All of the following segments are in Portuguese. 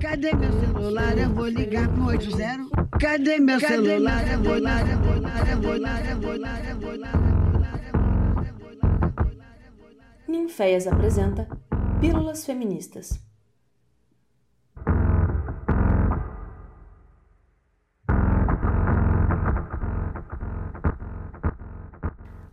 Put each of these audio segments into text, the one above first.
Cadê meu celular? Eu vou ligar pro 80. Cadê meu celular? Eu vou ligar, eu vou ligar, eu vou ligar, eu vou ligar, eu vou ligar. Ninféias apresenta Pílulas Feministas.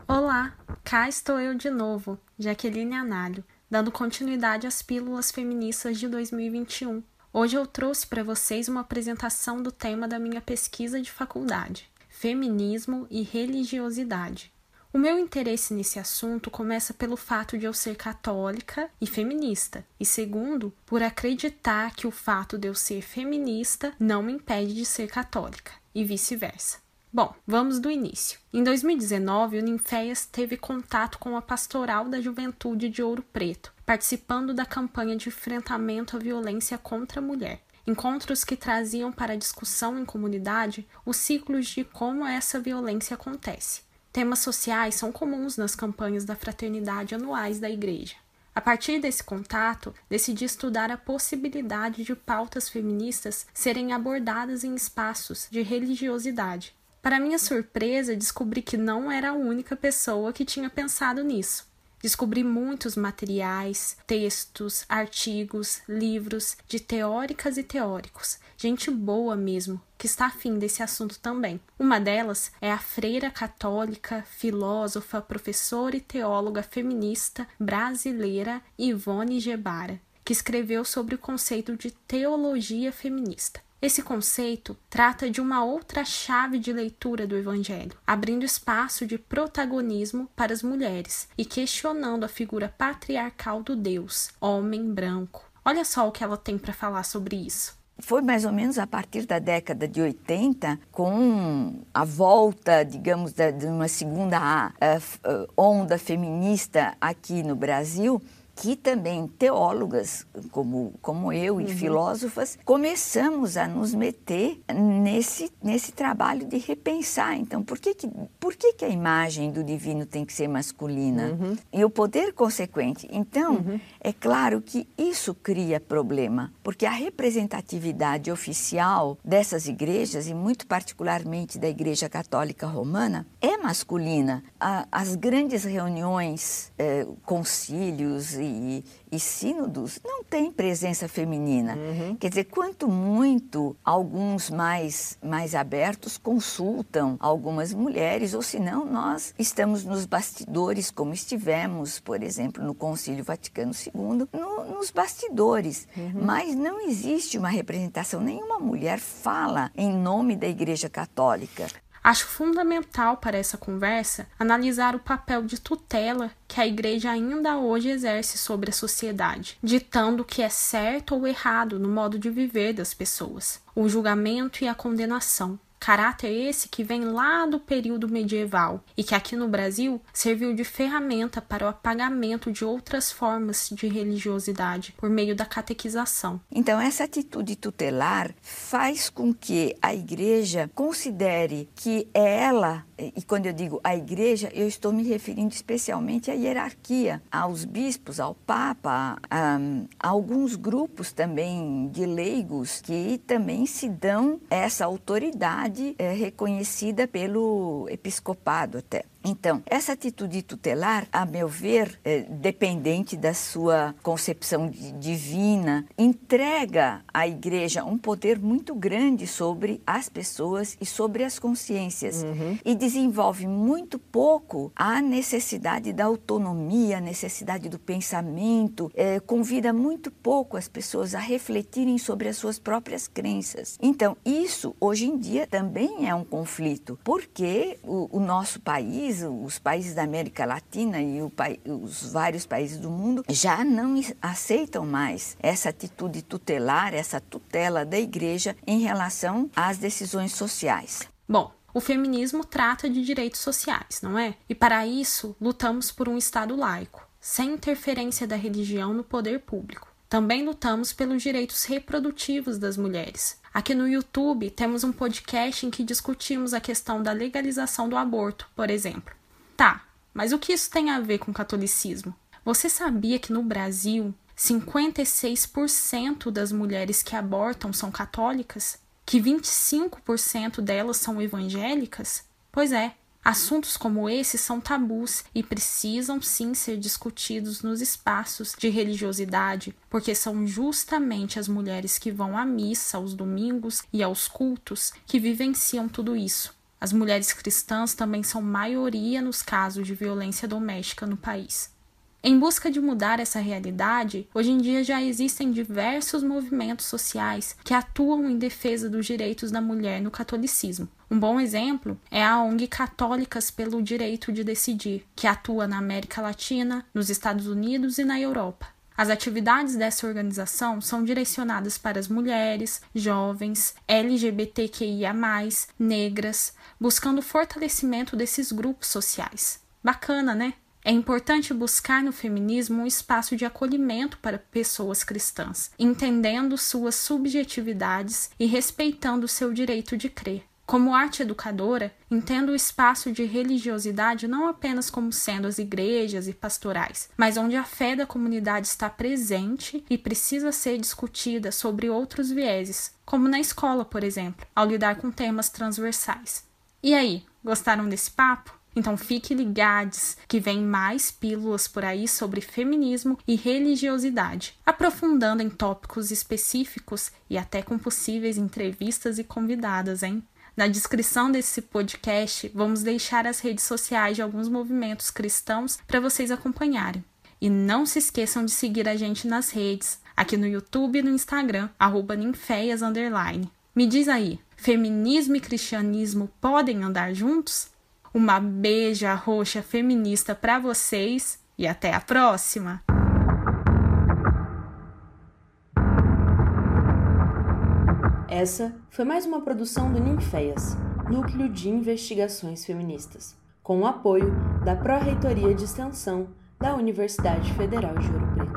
Olá, cá estou eu de novo, Jaqueline Análio, dando continuidade às Pílulas Feministas de 2021. Hoje eu trouxe para vocês uma apresentação do tema da minha pesquisa de faculdade: Feminismo e Religiosidade. O meu interesse nesse assunto começa pelo fato de eu ser católica e feminista, e segundo, por acreditar que o fato de eu ser feminista não me impede de ser católica, e vice-versa. Bom, vamos do início. Em 2019, o Ninféias teve contato com a Pastoral da Juventude de Ouro Preto, participando da campanha de enfrentamento à violência contra a mulher. Encontros que traziam para a discussão em comunidade os ciclos de como essa violência acontece. Temas sociais são comuns nas campanhas da fraternidade anuais da Igreja. A partir desse contato, decidi estudar a possibilidade de pautas feministas serem abordadas em espaços de religiosidade, para minha surpresa, descobri que não era a única pessoa que tinha pensado nisso. Descobri muitos materiais, textos, artigos, livros de teóricas e teóricos, gente boa mesmo, que está afim desse assunto também. Uma delas é a freira católica, filósofa, professora e teóloga feminista brasileira Ivone Gebara, que escreveu sobre o conceito de teologia feminista. Esse conceito trata de uma outra chave de leitura do Evangelho, abrindo espaço de protagonismo para as mulheres e questionando a figura patriarcal do Deus, homem branco. Olha só o que ela tem para falar sobre isso. Foi mais ou menos a partir da década de 80, com a volta, digamos, de uma segunda eh, eh, onda feminista aqui no Brasil, que também teólogas como, como eu e uhum. filósofas começamos a nos meter nesse, nesse trabalho de repensar. Então, por que, que, por que, que a imagem do divino tem que ser masculina? Uhum. E o poder consequente. Então, uhum. é claro que isso cria problema, porque a representatividade oficial dessas igrejas, e muito particularmente da Igreja Católica Romana, é masculina. as grandes reuniões, eh, concílios e e, e sínodos não têm presença feminina. Uhum. Quer dizer, quanto muito alguns mais, mais abertos consultam algumas mulheres, ou senão nós estamos nos bastidores, como estivemos, por exemplo, no Concílio Vaticano II, no, nos bastidores. Uhum. Mas não existe uma representação, nenhuma mulher fala em nome da Igreja Católica. Acho fundamental para essa conversa analisar o papel de tutela que a igreja ainda hoje exerce sobre a sociedade, ditando o que é certo ou errado no modo de viver das pessoas, o julgamento e a condenação, Caráter esse que vem lá do período medieval e que aqui no Brasil serviu de ferramenta para o apagamento de outras formas de religiosidade por meio da catequização. Então, essa atitude tutelar faz com que a igreja considere que é ela, e quando eu digo a igreja, eu estou me referindo especialmente à hierarquia, aos bispos, ao papa, a, a alguns grupos também de leigos que também se dão essa autoridade é, reconhecida pelo episcopado até. Então, essa atitude tutelar, a meu ver, é, dependente da sua concepção divina, entrega à igreja um poder muito grande sobre as pessoas e sobre as consciências uhum. e desenvolve muito pouco a necessidade da autonomia, a necessidade do pensamento, é, convida muito pouco as pessoas a refletirem sobre as suas próprias crenças. Então, isso hoje em dia também é um conflito, porque o, o nosso país os países da América Latina e os vários países do mundo já não aceitam mais essa atitude tutelar, essa tutela da igreja em relação às decisões sociais. Bom, o feminismo trata de direitos sociais, não é? E para isso, lutamos por um Estado laico, sem interferência da religião no poder público. Também lutamos pelos direitos reprodutivos das mulheres. Aqui no YouTube temos um podcast em que discutimos a questão da legalização do aborto, por exemplo. Tá, mas o que isso tem a ver com o catolicismo? Você sabia que no Brasil 56% das mulheres que abortam são católicas? Que 25% delas são evangélicas? Pois é, Assuntos como esses são tabus e precisam sim ser discutidos nos espaços de religiosidade, porque são justamente as mulheres que vão à missa aos domingos e aos cultos que vivenciam tudo isso. As mulheres cristãs também são maioria nos casos de violência doméstica no país. Em busca de mudar essa realidade, hoje em dia já existem diversos movimentos sociais que atuam em defesa dos direitos da mulher no catolicismo. Um bom exemplo é a ONG Católicas pelo Direito de Decidir, que atua na América Latina, nos Estados Unidos e na Europa. As atividades dessa organização são direcionadas para as mulheres, jovens, LGBTQIA, negras, buscando o fortalecimento desses grupos sociais. Bacana, né? É importante buscar no feminismo um espaço de acolhimento para pessoas cristãs, entendendo suas subjetividades e respeitando seu direito de crer. Como arte educadora, entendo o espaço de religiosidade não apenas como sendo as igrejas e pastorais, mas onde a fé da comunidade está presente e precisa ser discutida sobre outros vieses, como na escola, por exemplo, ao lidar com temas transversais. E aí, gostaram desse papo? Então fique ligados que vem mais pílulas por aí sobre feminismo e religiosidade, aprofundando em tópicos específicos e até com possíveis entrevistas e convidadas, hein? Na descrição desse podcast, vamos deixar as redes sociais de alguns movimentos cristãos para vocês acompanharem. E não se esqueçam de seguir a gente nas redes, aqui no YouTube e no Instagram, arroba ninféias, Me diz aí, feminismo e cristianismo podem andar juntos? Uma beija roxa feminista para vocês e até a próxima! Essa foi mais uma produção do Ninféias, Núcleo de Investigações Feministas, com o apoio da Pró-Reitoria de Extensão da Universidade Federal de Ouro